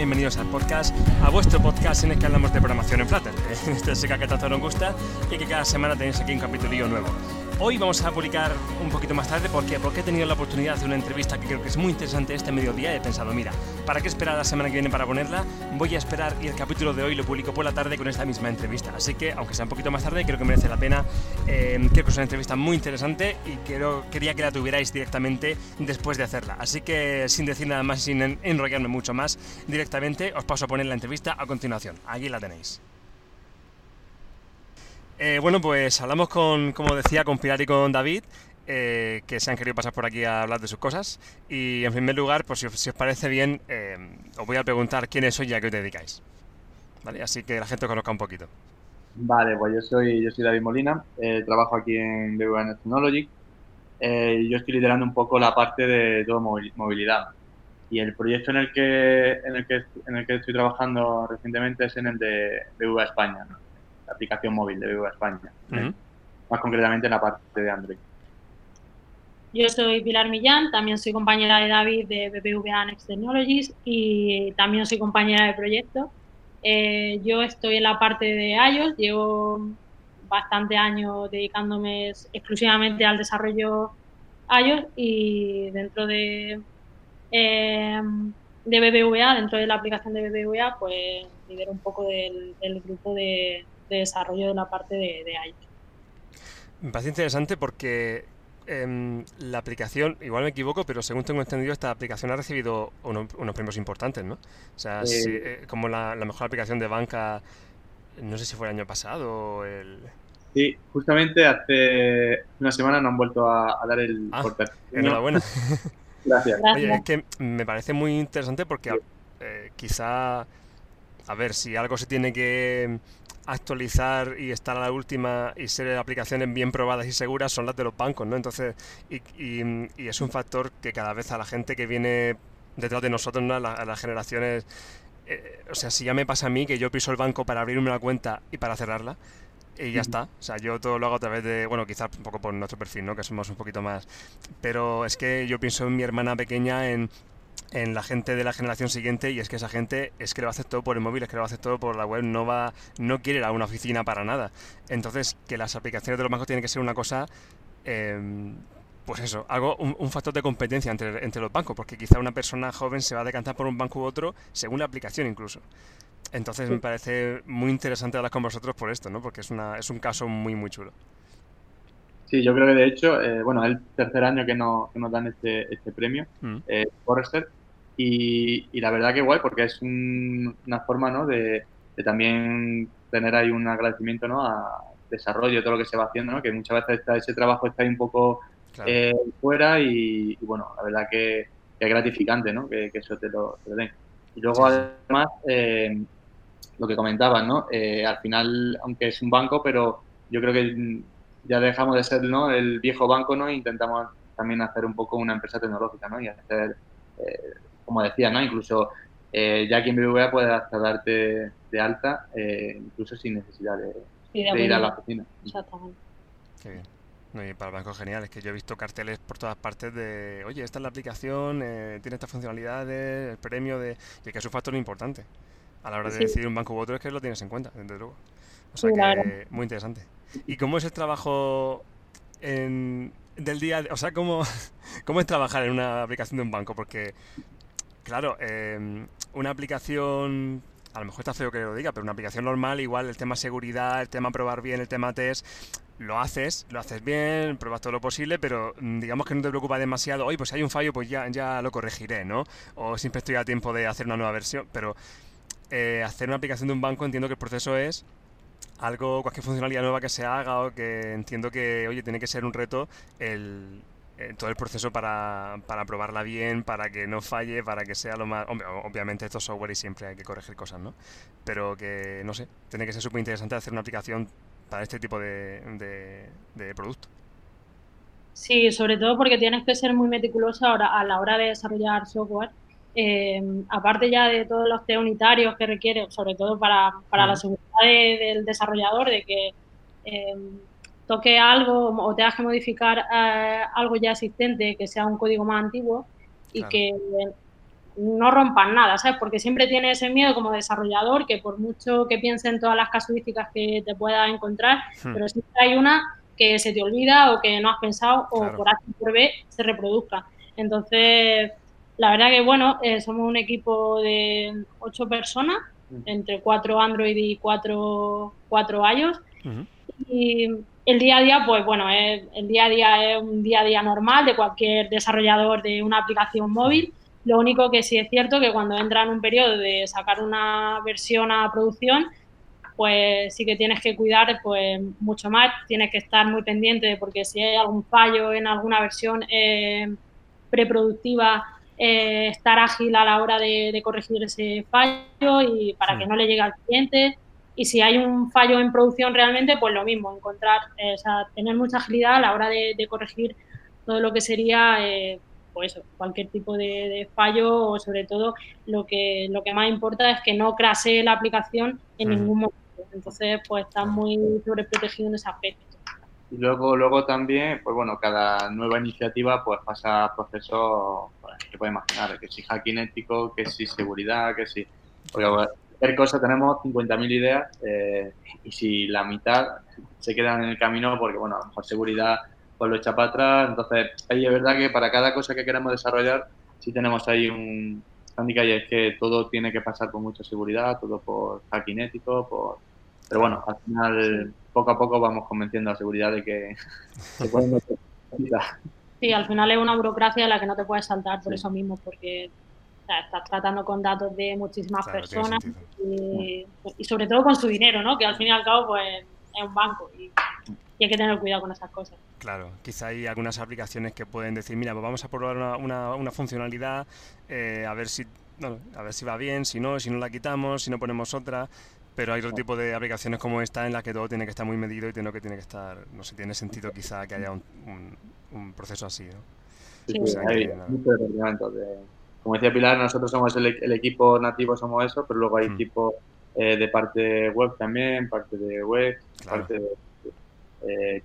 bienvenidos al podcast, a vuestro podcast en el que hablamos de programación en Flutter. Este es el que tanto nos gusta y que cada semana tenéis aquí un capítulo nuevo. Hoy vamos a publicar un poquito más tarde porque, porque he tenido la oportunidad de hacer una entrevista que creo que es muy interesante este mediodía y he pensado, mira, ¿para qué esperar la semana que viene para ponerla? Voy a esperar y el capítulo de hoy lo publico por la tarde con esta misma entrevista. Así que, aunque sea un poquito más tarde, creo que merece la pena. Eh, creo que es una entrevista muy interesante y quiero, quería que la tuvierais directamente después de hacerla. Así que, sin decir nada más sin enrollarme mucho más, directamente os paso a poner la entrevista a continuación. Aquí la tenéis. Eh, bueno, pues hablamos con, como decía, con Pilar y con David, eh, que se han querido pasar por aquí a hablar de sus cosas. Y en primer lugar, pues si, os parece bien, eh, os voy a preguntar quiénes sois y a qué os dedicáis. ¿Vale? Así que la gente os conozca un poquito. Vale, pues yo soy, yo soy David Molina, trabajo aquí en BVN Technology. yo estoy liderando un poco la parte de todo movilidad. Y el proyecto en el que, en el que, en el que estoy trabajando recientemente es en el de BVA España. ¿no? Aplicación móvil de BBVA España. Más concretamente en la parte de Android. Yo soy Pilar Millán, también soy compañera de David de BBVA Next Technologies y también soy compañera de proyecto. Eh, yo estoy en la parte de iOS, llevo bastante años dedicándome exclusivamente al desarrollo iOS y dentro de, eh, de BBVA, dentro de la aplicación de BBVA, pues lidero un poco del grupo de, de desarrollo de la parte de, de Me parece interesante porque em, la aplicación, igual me equivoco, pero según tengo entendido, esta aplicación ha recibido unos premios importantes, ¿no? O sea, eh, como la, mejor aplicación de banca, no sé si fue el año pasado o el... Sí, justamente hace una semana nos han vuelto a, dar el ah, Enhorabuena. Gracias. Oye, es que me parece muy interesante porque eh, quizá, a ver, si algo se tiene que actualizar y estar a la última y ser aplicaciones bien probadas y seguras son las de los bancos, ¿no? Entonces, y, y, es un factor que cada vez a la gente que viene detrás de nosotros, ¿no? a, las generaciones, eh, o sea, si ya me pasa a mí que yo piso el banco para abrirme una cuenta y para cerrarla, y ya está. O sea, yo todo lo hago a través de, bueno, quizás un poco por nuestro perfil, ¿no? Que somos un poquito más. Pero es que yo pienso en mi hermana pequeña, en en la gente de la generación siguiente y es que esa gente es que lo hacer todo por el móvil, es que lo hacer todo por la web, no va, no quiere ir a una oficina para nada. Entonces, que las aplicaciones de los bancos tienen que ser una cosa, em, pues eso, algo, un, factor de competencia entre, entre los bancos, porque quizá una persona joven se va a decantar por un banco u otro según la aplicación incluso. Entonces me parece muy interesante hablar con vosotros por esto, ¿no? Porque es, una, es un caso muy, muy chulo. Sí, yo creo que de hecho, eh, bueno, es el tercer año que, nos dan este, este premio, mm. eh, Forrester, y, la verdad que guay, porque es una forma ¿no? de, también tener ahí un agradecimiento ¿no? a desarrollo, todo lo que se va haciendo, ¿no? que muchas veces ese trabajo está ahí un poco eh, fuera y, bueno, la verdad que, es gratificante ¿no? que, eso te lo, den. Y luego además, eh, lo que comentabas, ¿no? Eh, al final, aunque es un banco, pero yo creo que ya dejamos de ser ¿no? el viejo banco ¿no? e intentamos también hacer un poco una empresa tecnológica ¿no? y hacer como decía, ¿no? Incluso eh, ya aquí en BBVA puedes hasta darte de alta, eh, incluso sin necesidad de, ir a la oficina. Exactamente. Qué bien. No, y para el banco genial, es que yo he visto carteles por todas partes de, oye, esta es la aplicación, eh, tiene estas funcionalidades, el premio de... Y que es un factor importante. A la hora de decidir un banco u otro es que lo tienes en cuenta, desde luego. O sea que muy interesante. ¿Y cómo es el trabajo en, del día? O sea, ¿cómo, ¿cómo es trabajar en una aplicación de un banco? Porque Claro, em, una aplicación, a lo mejor está feo que lo diga, pero una aplicación normal, igual el tema seguridad, el tema probar bien, el tema test, lo haces, lo haces bien, pruebas todo lo posible, pero mm, digamos que no te preocupa demasiado, oye, pues si hay un fallo, pues ya, ya lo corregiré, ¿no? O siempre estoy a tiempo de hacer una nueva versión, pero eh, hacer una aplicación de un banco entiendo que el proceso es algo, cualquier funcionalidad nueva que se haga o que entiendo que, oye, tiene que ser un reto el, eh, todo el proceso para, para, probarla bien, para que no falle, para que sea lo más... obviamente esto es software y siempre hay que corregir cosas, ¿no? Pero que, no sé, tiene que ser súper interesante hacer una aplicación para este tipo de, de, producto. Sí, sobre todo porque tienes que ser muy meticuloso ahora, a la hora de desarrollar software. Eh, aparte ya de todos los test unitarios que requiere, sobre todo para, para la seguridad del desarrollador, de que eh, toque algo o tengas que modificar eh, algo ya existente que sea un código más antiguo y que no rompan nada, ¿sabes? Porque siempre tienes ese miedo como desarrollador que por mucho que piense en todas las casuísticas que te pueda encontrar, hmm. pero siempre hay una que se te olvida o que no has pensado o por A por B se reproduzca. Entonces, la verdad que bueno, eh, somos un equipo de ocho personas, entre cuatro Android y cuatro, cuatro iOS. Y el día a día, pues bueno, el día a día es un día a día normal de cualquier desarrollador de una aplicación móvil. Lo único que sí es cierto que cuando entra en un periodo de sacar una versión a producción, pues sí que tienes que cuidar pues mucho más, tienes que estar muy pendiente porque si hay algún fallo en alguna versión eh, preproductiva, eh, estar ágil a la hora de, corregir ese fallo y para que no le llegue al cliente. Y si hay un fallo en producción realmente, pues lo mismo, encontrar, eh, o sea, tener mucha agilidad a la hora de, corregir todo lo que sería pues cualquier tipo de, fallo o sobre todo lo que, lo que más importa es que no crasee la aplicación en ningún momento. Entonces, pues está muy sobreprotegido en ese aspecto. Y luego, luego también, pues bueno, cada nueva iniciativa pues pasa procesos pues, que puede imaginar, que si hacking ético, que si seguridad, que si... Porque cualquier cosa tenemos 50.000 ideas eh, y si la mitad se quedan en el camino porque, bueno, a lo mejor seguridad pues lo echa para atrás. Entonces, ahí es verdad que para cada cosa que queremos desarrollar, sí tenemos ahí un handicap y es que todo tiene que pasar con mucha seguridad, todo por hacking ético, por... Pero bueno, al final, poco a poco vamos convenciendo a la seguridad de que se pueden meter Sí, al final es una burocracia la que no te puedes saltar por eso mismo, porque estás tratando con datos de muchísimas personas y, y, sobre todo con su dinero, ¿no? Que al fin y al cabo, pues es un banco y y hay que tener cuidado con esas cosas. Claro, quizá hay algunas aplicaciones que pueden decir, mira, pues vamos a probar una, una, funcionalidad, eh, a ver si a ver si va bien, si no, si no la quitamos, si no ponemos otra, pero hay otro tipo de aplicaciones como esta en la que todo tiene que estar muy medido y tiene que tiene que estar, no sé, tiene sentido quizá que haya un, un, proceso así, ¿no? Sí, sí, hay muchos de, como decía Pilar, nosotros somos el, el, equipo nativo, somos eso, pero luego hay mm. equipo eh, de parte web también, parte de web, parte de eh,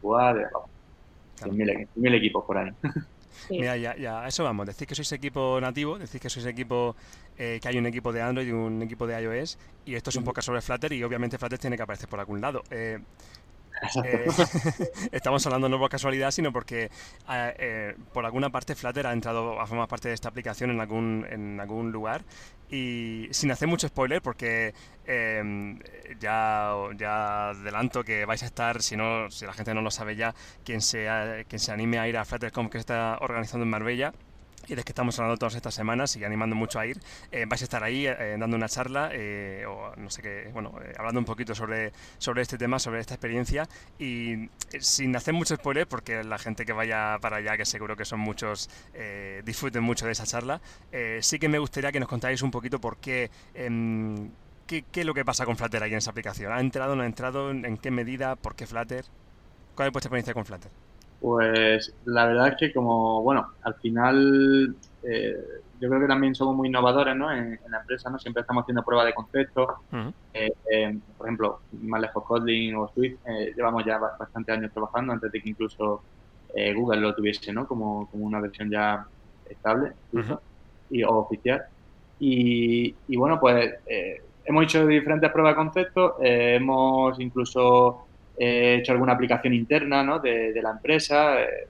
mil, equipos por ahí. Mira, ya, ya, a eso vamos. Decís que sois equipo nativo, decís que sois equipo, eh, que hay un equipo de Android y un equipo de iOS, y esto es un poco sobre Flutter, y obviamente Flutter tiene que aparecer por algún lado. Eh, eh, estamos hablando no por casualidad, sino porque eh, eh, por alguna parte Flutter ha entrado a formar parte de esta aplicación en algún, en algún lugar y sin hacer mucho spoiler porque em, ya, ya adelanto que vais a estar, si no si la gente no lo sabe ya, quien se, quien se anime a ir a FlutterConf que está organizando en Marbella y de que estamos hablando todas estas semanas y animando mucho a ir, eh, vais a estar ahí eh, dando una charla eh, o no sé qué, bueno, hablando un poquito sobre, sobre este tema, sobre esta experiencia y sin hacer mucho spoiler porque la gente que vaya para allá, que seguro que son muchos, disfruten mucho de esa charla, sí que me gustaría que nos contáis un poquito por qué... Em, ¿Qué, ¿Qué, es lo que pasa con Flutter ahí en esa aplicación? ¿Ha entrado, no ha entrado? ¿En qué medida? ¿Por qué Flutter? ¿Cuál es vuestra experiencia con Flutter? Pues la verdad es que como, bueno, al final eh, yo creo que también somos muy innovadores ¿no? en, la empresa, ¿no? Siempre estamos haciendo pruebas de concepto. Eh, eh, por ejemplo, más lejos Kotlin o Swift, llevamos ya bastante años trabajando antes de que incluso Google lo tuviese ¿no? como, como una versión ya estable y, o oficial. Y, y bueno, pues hemos hecho diferentes pruebas de concepto, hemos incluso he hecho alguna aplicación interna ¿no? de, la empresa eh,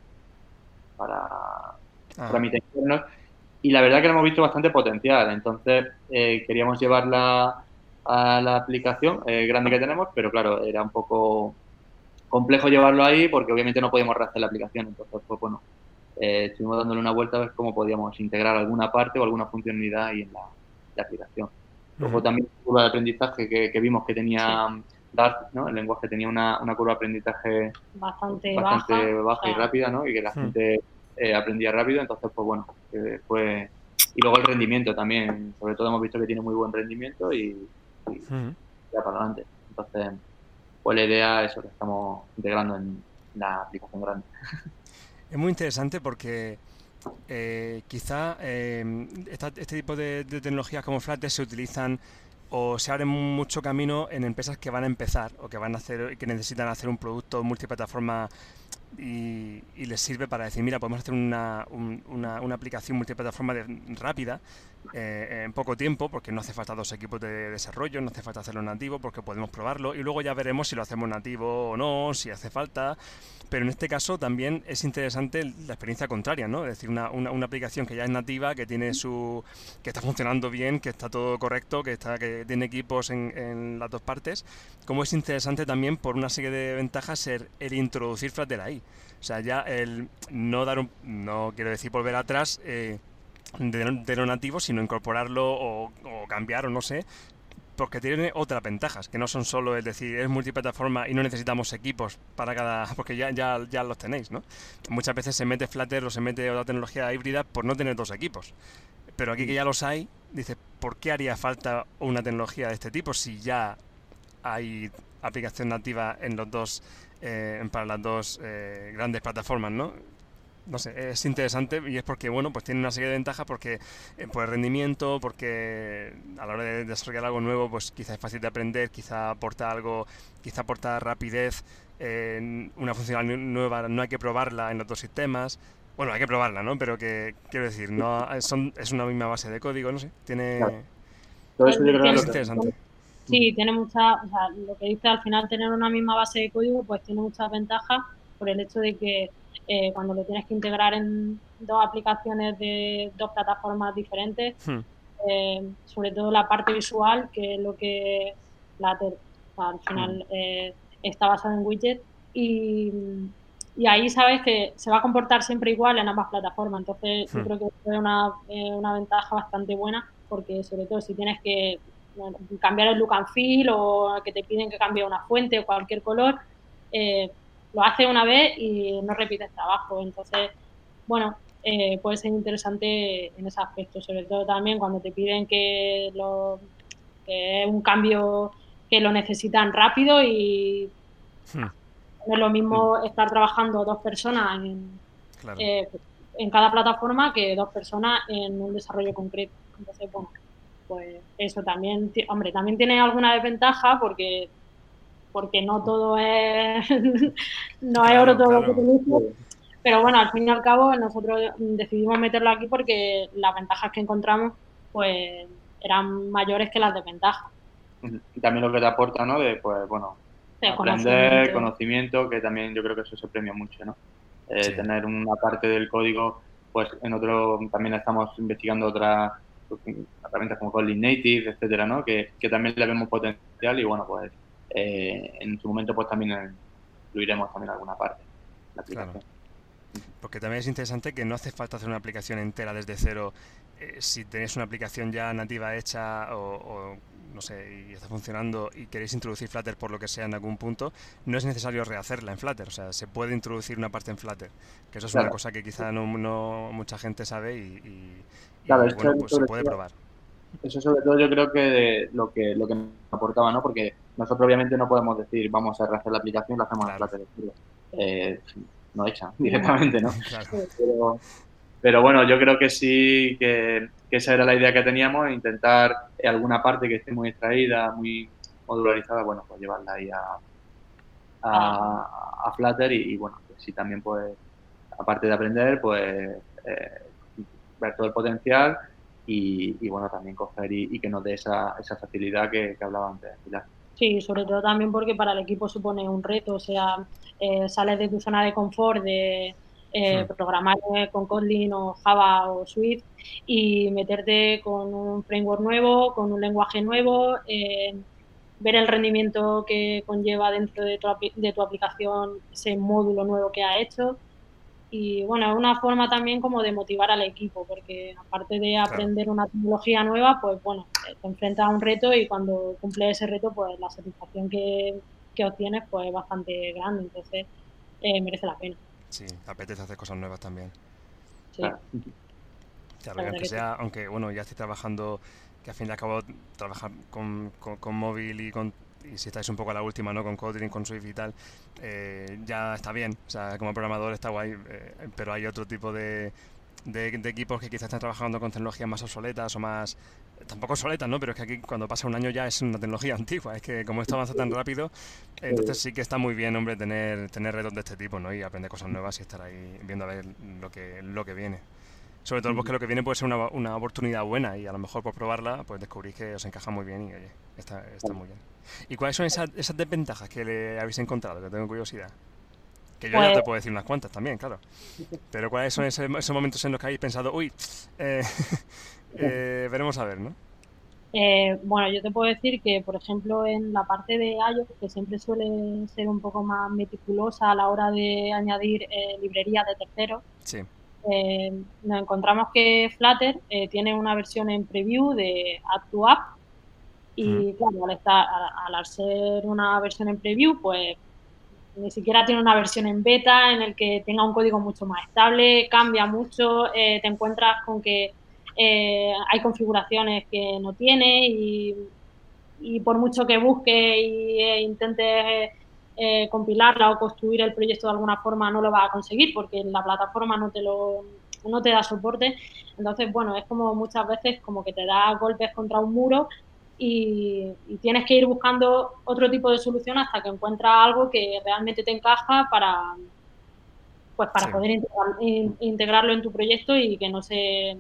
para ah. trámites internos y la verdad que lo hemos visto bastante potencial. Entonces eh, queríamos llevarla a la aplicación eh, grande que tenemos, pero claro, era un poco complejo llevarlo ahí porque obviamente no podíamos rehacer la aplicación. Entonces, pues bueno, estuvimos dándole una vuelta a ver cómo podíamos integrar alguna parte o alguna funcionalidad ahí en la, aplicación. Luego también curva de aprendizaje que, vimos que tenía Dart, ¿no? El lenguaje tenía una, curva de aprendizaje bastante, baja, y rápida, ¿no? Y que la gente eh, aprendía rápido, entonces, pues bueno, fue... Y luego el rendimiento también, sobre todo hemos visto que tiene muy buen rendimiento y, ya para adelante. Entonces, pues la idea es eso que estamos integrando en la aplicación grande. Es muy interesante porque eh, quizá eh, este tipo de, de, tecnologías como Flutter se utilizan o se abre mucho camino en empresas que van a empezar o que van a hacer que necesitan hacer un producto multiplataforma y, les sirve para decir, mira, podemos hacer una, una, una aplicación multiplataforma rápida eh, en poco tiempo, porque no hace falta dos equipos de desarrollo, no hace falta hacerlo nativo, porque podemos probarlo y luego ya veremos si lo hacemos nativo o no, si hace falta. Pero en este caso también es interesante la experiencia contraria, ¿no? Es decir, una, una, aplicación que ya es nativa, que tiene su, que está funcionando bien, que está todo correcto, que está, que tiene equipos en, en las dos partes. Como es interesante también por una serie de ventajas el, el introducir Flutter ahí. O sea, ya el no dar un, no quiero decir volver atrás. Eh, de, lo nativo, sino incorporarlo o, cambiar o no sé, porque tiene otras ventajas, que no son solo, es decir, es multiplataforma y no necesitamos equipos para cada, porque ya, ya, ya los tenéis, ¿no? Muchas veces se mete Flutter o se mete otra tecnología híbrida por no tener dos equipos. Pero aquí que ya los hay, dice, ¿por qué haría falta una tecnología de este tipo si ya hay aplicación nativa en los dos, eh, para las dos eh, grandes plataformas, ¿no? no sé, es interesante y es porque, bueno, pues tiene una serie de ventajas porque eh, por el rendimiento, porque a la hora de desarrollar algo nuevo, pues quizá es fácil de aprender, quizá aporta algo, quizá aporta rapidez, una funcionalidad nueva no hay que probarla en otros sistemas. Bueno, hay que probarla, ¿no? Pero que, quiero decir, no son, es una misma base de código, no sé, tiene... Todo eso es interesante. Sí, tiene mucha, o sea, lo que dice al final tener una misma base de código, pues tiene muchas ventajas por el hecho de que eh, cuando lo tienes que integrar en dos aplicaciones de dos plataformas diferentes, hmm. eh, sobre todo la parte visual, que es lo que la al final hmm. eh, está basado en widget y, y, ahí sabes que se va a comportar siempre igual en ambas plataformas. Entonces, yo creo que es una, una ventaja bastante buena porque sobre todo si tienes que cambiar el look and feel o que te piden que cambie una fuente o cualquier color, eh, lo hace una vez y no repite el trabajo. Entonces, bueno, eh, puede ser interesante en ese aspecto, sobre todo también cuando te piden que, lo, es un cambio que lo necesitan rápido y hmm. no es lo mismo hmm. estar trabajando dos personas en, eh, en cada plataforma que dos personas en un desarrollo concreto. Entonces, bueno, pues eso también, hombre, también tiene alguna desventaja porque porque no todo es, no es oro todo lo que tenemos. Pero bueno, al fin y al cabo nosotros decidimos meterlo aquí porque las ventajas que encontramos pues eran mayores que las desventajas. Y también lo que te aporta, ¿no? De, pues, bueno, aprender, conocimiento. que también yo creo que eso se premia mucho, ¿no? Eh, tener una parte del código, pues en otro, también estamos investigando otras herramientas como Kotlin Native, etcétera, ¿no? Que, que también le vemos potencial y bueno, pues eh, en su momento pues también incluiremos también alguna parte la aplicación. Porque también es interesante que no hace falta hacer una aplicación entera desde cero. Eh, si tenéis una aplicación ya nativa hecha o, no sé, y está funcionando y queréis introducir Flutter por lo que sea en algún punto, no es necesario rehacerla en Flutter. O sea, se puede introducir una parte en Flutter. Que eso es una cosa que quizá no, mucha gente sabe y, bueno, pues se puede probar eso sobre todo yo creo que lo que lo que nos aportaba, ¿no? Porque nosotros obviamente no podemos decir vamos a rehacer la aplicación y la hacemos claro. en eh, no echan directamente, ¿no? Pero, bueno, yo creo que sí que, esa era la idea que teníamos, intentar alguna parte que esté muy extraída, muy modularizada, bueno, pues llevarla ahí a, a, Flutter y, bueno, pues sí también pues, aparte de aprender, pues eh, ver todo el potencial y, bueno, también coger y, que nos dé esa, esa facilidad que, hablaba antes Pilar. Sí, sobre todo también porque para el equipo supone un reto, o sea, eh, sales de tu zona de confort de eh, programar con Kotlin o Java o Swift y meterte con un framework nuevo, con un lenguaje nuevo, eh, ver el rendimiento que conlleva dentro de tu, de tu aplicación ese módulo nuevo que ha hecho y bueno, es una forma también como de motivar al equipo, porque aparte de aprender una tecnología nueva, pues bueno, te enfrentas a un reto y cuando cumple ese reto, pues la satisfacción que, obtienes pues es bastante grande, entonces eh, merece la pena. Sí, apetece hacer cosas nuevas también. Sí. aunque sea, aunque bueno, ya estoy trabajando, que al fin y al cabo trabajar con, con móvil y con y si estáis un poco a la última, ¿no? Con Kotlin, con Swift y tal, eh, ya está bien. O sea, como programador está guay, eh, pero hay otro tipo de, de, equipos que quizás están trabajando con tecnologías más obsoletas o más... Tampoco obsoletas, ¿no? Pero es que aquí cuando pasa un año ya es una tecnología antigua. Es que como esto avanza tan rápido, entonces sí que está muy bien, hombre, tener, tener retos de este tipo, ¿no? Y aprender cosas nuevas y estar ahí viendo a ver lo que, lo que viene. Sobre todo porque lo que viene puede ser una, una, oportunidad buena y a lo mejor por probarla pues descubrís que os encaja muy bien y oye, está, está muy bien. ¿Y cuáles son esas, esas desventajas que le habéis encontrado? Que tengo curiosidad. Que yo ya te pues puedo decir unas cuantas también, claro. Pero ¿cuáles son esos, momentos en los que habéis pensado, uy, eh, eh, veremos a ver, ¿no? Eh, bueno, yo te puedo decir que, por ejemplo, en la parte de iOS, que siempre suele ser un poco más meticulosa a la hora de añadir librerías de terceros, sí. Nos encontramos que Flutter tiene una versión en preview de App to App. Y, claro, al, estar, al ser una versión en preview, pues ni siquiera tiene una versión en beta en el que tenga un código mucho más estable, cambia mucho, eh, te encuentras con que eh, hay configuraciones que no tiene y, por mucho que busque y e intente eh, compilarla o construir el proyecto de alguna forma no lo va a conseguir porque la plataforma no te lo no te da soporte. Entonces, bueno, es como muchas veces como que te da golpes contra un muro y, tienes que ir buscando otro tipo de solución hasta que encuentras algo que realmente te encaja para pues para poder integrarlo en tu proyecto y que no se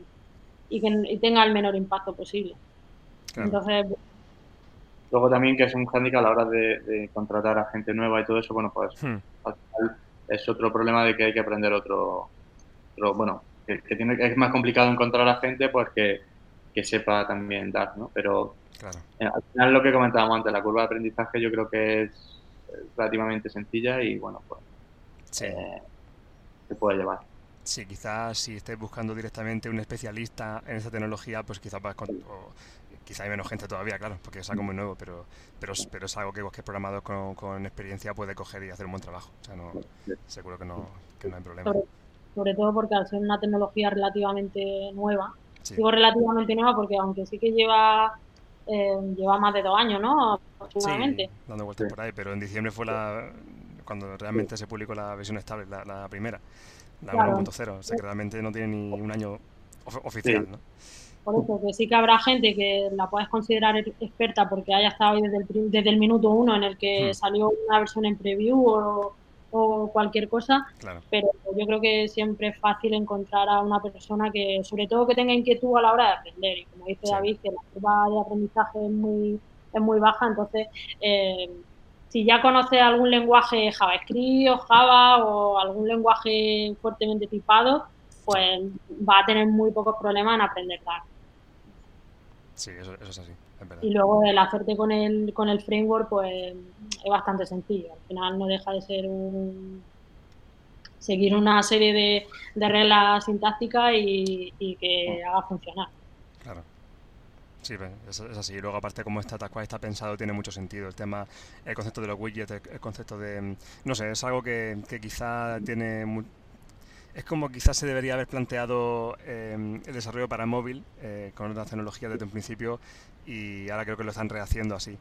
y que tenga el menor impacto posible. Entonces luego también que es un hándicap a la hora de, contratar a gente nueva y todo eso, bueno, pues hmm. al final es otro problema de que hay que aprender otro, bueno, que, tiene, es más complicado encontrar a gente pues que, que sepa también dar, ¿no? Pero eh, al final lo que comentábamos antes, la curva de aprendizaje yo creo que es relativamente sencilla y bueno, pues eh, se puede llevar. Sí, quizás si estés buscando directamente un especialista en esa tecnología, pues quizás quizá hay menos gente todavía, claro, porque es algo muy nuevo, pero pero, pero es algo que cualquier programador con, con experiencia puede coger y hacer un buen trabajo. O sea, no, seguro que no, que no hay problema. Sobre, todo porque al ser una tecnología relativamente nueva, digo relativamente nueva porque aunque sí que lleva eh, lleva más de dos años, ¿no? Aproximadamente. Sí, dando vueltas por ahí, pero en diciembre fue la cuando realmente se publicó la versión estable, la, primera, la 1.0, o sea que realmente no tiene ni un año oficial, ¿no? Por eso, que sí que habrá gente que la puedes considerar experta porque haya estado ahí desde el, desde el minuto uno en el que hmm. salió una versión en preview o, o cualquier cosa, pero yo creo que siempre es fácil encontrar a una persona que, sobre todo que tenga inquietud a la hora de aprender, y como dice David, que la curva de aprendizaje es muy, es muy baja, entonces eh, si ya conoce algún lenguaje JavaScript o Java o algún lenguaje fuertemente tipado, pues va a tener muy pocos problemas en aprender Sí, eso, eso es así. Y luego el hacerte con el, con el framework, pues es bastante sencillo. Al final no deja de ser un seguir una serie de, de reglas sintácticas y, que haga funcionar. Claro. Sí, es, así. Y luego, aparte, como está cual está pensado, tiene mucho sentido. El tema, el concepto de los widgets, el, concepto de. No sé, es algo que, que quizá tiene es como quizás se debería haber planteado em, el desarrollo para móvil eh, con otras tecnologías desde un principio y ahora creo que lo están rehaciendo así.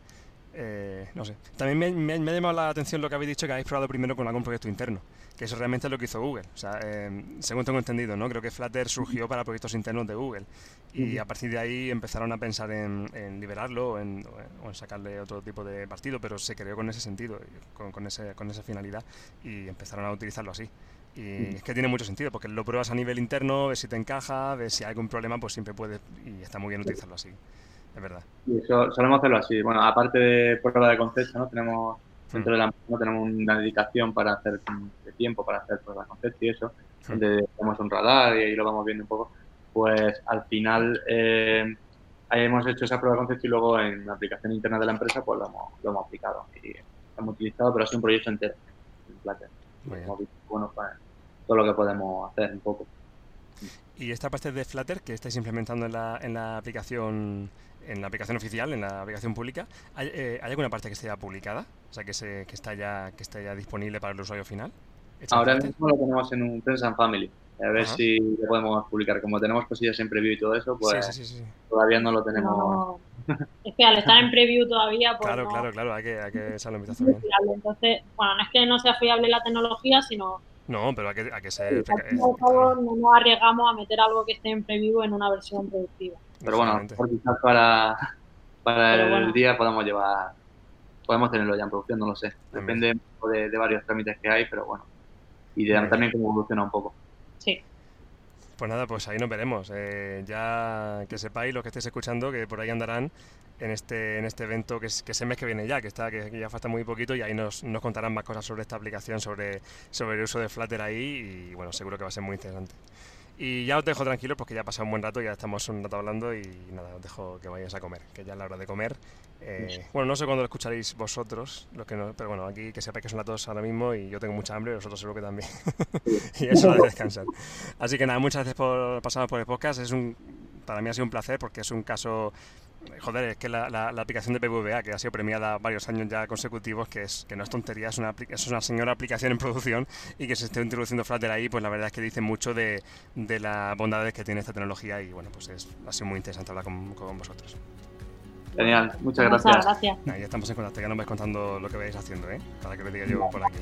Eh, no sé. También me, ha llamado la atención lo que habéis dicho que habéis probado primero con algún proyecto interno, que eso realmente es lo que hizo Google. O sea, em, según tengo entendido, ¿no? Creo que Flutter surgió para proyectos internos de Google y a partir de ahí empezaron a pensar en, liberarlo o en, sacarle otro tipo de partido, pero se creó con ese sentido, con, con, ese, con esa finalidad y empezaron a utilizarlo así. Y es que tiene mucho sentido, porque lo pruebas a nivel interno, ves si te encaja, ves si hay algún problema, pues siempre puedes, y está muy bien utilizarlo así, es verdad. Eso, solemos hacerlo así. Bueno, aparte de prueba de concepto, ¿no? Tenemos, dentro de la no tenemos una dedicación para hacer de tiempo para hacer prueba de concepto y eso, donde tenemos un radar y ahí lo vamos viendo un poco. Pues al final eh, hemos hecho esa prueba de concepto y luego en la aplicación interna de la empresa pues lo hemos, lo hemos aplicado y lo hemos utilizado, pero ha sido un proyecto entero en Flutter. Todo lo que podemos hacer un poco. Y esta parte de Flutter que estáis implementando en la, en la aplicación en la aplicación oficial, en la aplicación pública, ¿hay, eh, alguna parte que esté ya publicada? O sea, que, se, que, está ya, que está ya disponible para el usuario final. Ahora mismo lo tenemos en un Friends and Family. A ver si lo podemos publicar. Como tenemos cosillas en preview y todo eso, pues todavía no lo tenemos. Es que al estar en preview todavía. Pues claro, claro, claro, hay que, hay que echarlo Entonces, bueno, no es que no sea fiable la tecnología, sino No, pero hay que, hay que ser... no nos arriesgamos a meter algo que esté en preview en una versión productiva. Pero bueno, quizás para, para el día podemos llevar, podemos tenerlo ya en producción, no lo sé. Depende de, de varios trámites que hay, pero bueno. Y también cómo evoluciona un poco. Sí. Pues nada, pues ahí nos veremos. Eh, ya que sepáis, los que estéis escuchando, que por ahí andarán en este, en este evento que es, que ese mes que viene ya, que está que ya falta muy poquito y ahí nos, nos contarán más cosas sobre esta aplicación, sobre, sobre el uso de Flutter ahí y bueno, seguro que va a ser muy interesante. Y ya os dejo tranquilos porque ya ha pasado un buen rato, ya estamos un rato hablando y nada, os dejo que vayáis a comer, que ya es la hora de comer. Eh, bueno, no sé cuándo lo escucharéis vosotros, los que no, pero bueno, aquí que sepáis que son las dos ahora mismo y yo tengo mucha hambre y vosotros seguro que también. y eso de descansar. Así que nada, muchas gracias por pasar por el podcast. Es un, para mí ha sido un placer porque es un caso joder, es que la, la, aplicación de BBVA, que ha sido premiada varios años ya consecutivos, que es que no es tontería, es una, es una señora aplicación en producción y que se esté introduciendo Flutter ahí, pues la verdad es que dice mucho de, de las bondades que tiene esta tecnología y bueno, pues es, ha sido muy interesante hablar con, con vosotros. Genial, muchas gracias. Muchas gracias. ya estamos en contacto, ya nos vais contando lo que vais haciendo, ¿eh? Para que lo diga yo por aquí.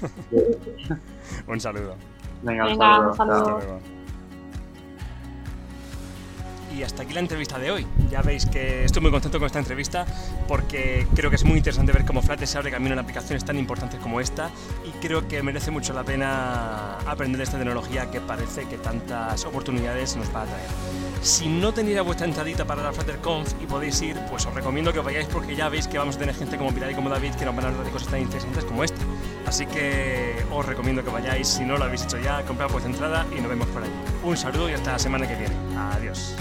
un saludo. Venga, un saludo. Y hasta aquí la entrevista de hoy. Ya veis que estoy muy contento con esta entrevista porque creo que es muy interesante ver cómo Flutter se abre camino en aplicaciones tan importantes como esta y creo que merece mucho la pena aprender esta tecnología que parece que tantas oportunidades nos va a traer. Si no tenéis vuestra entradita para la FlutterConf y podéis ir, pues os recomiendo que vayáis porque ya veis que vamos a tener gente como Pilar y como David que nos van a hablar de cosas tan interesantes como esta. Así que os recomiendo que vayáis, si no lo habéis hecho ya, comprad vuestra entrada y nos vemos por allí. Un saludo y hasta la semana que viene. Adiós.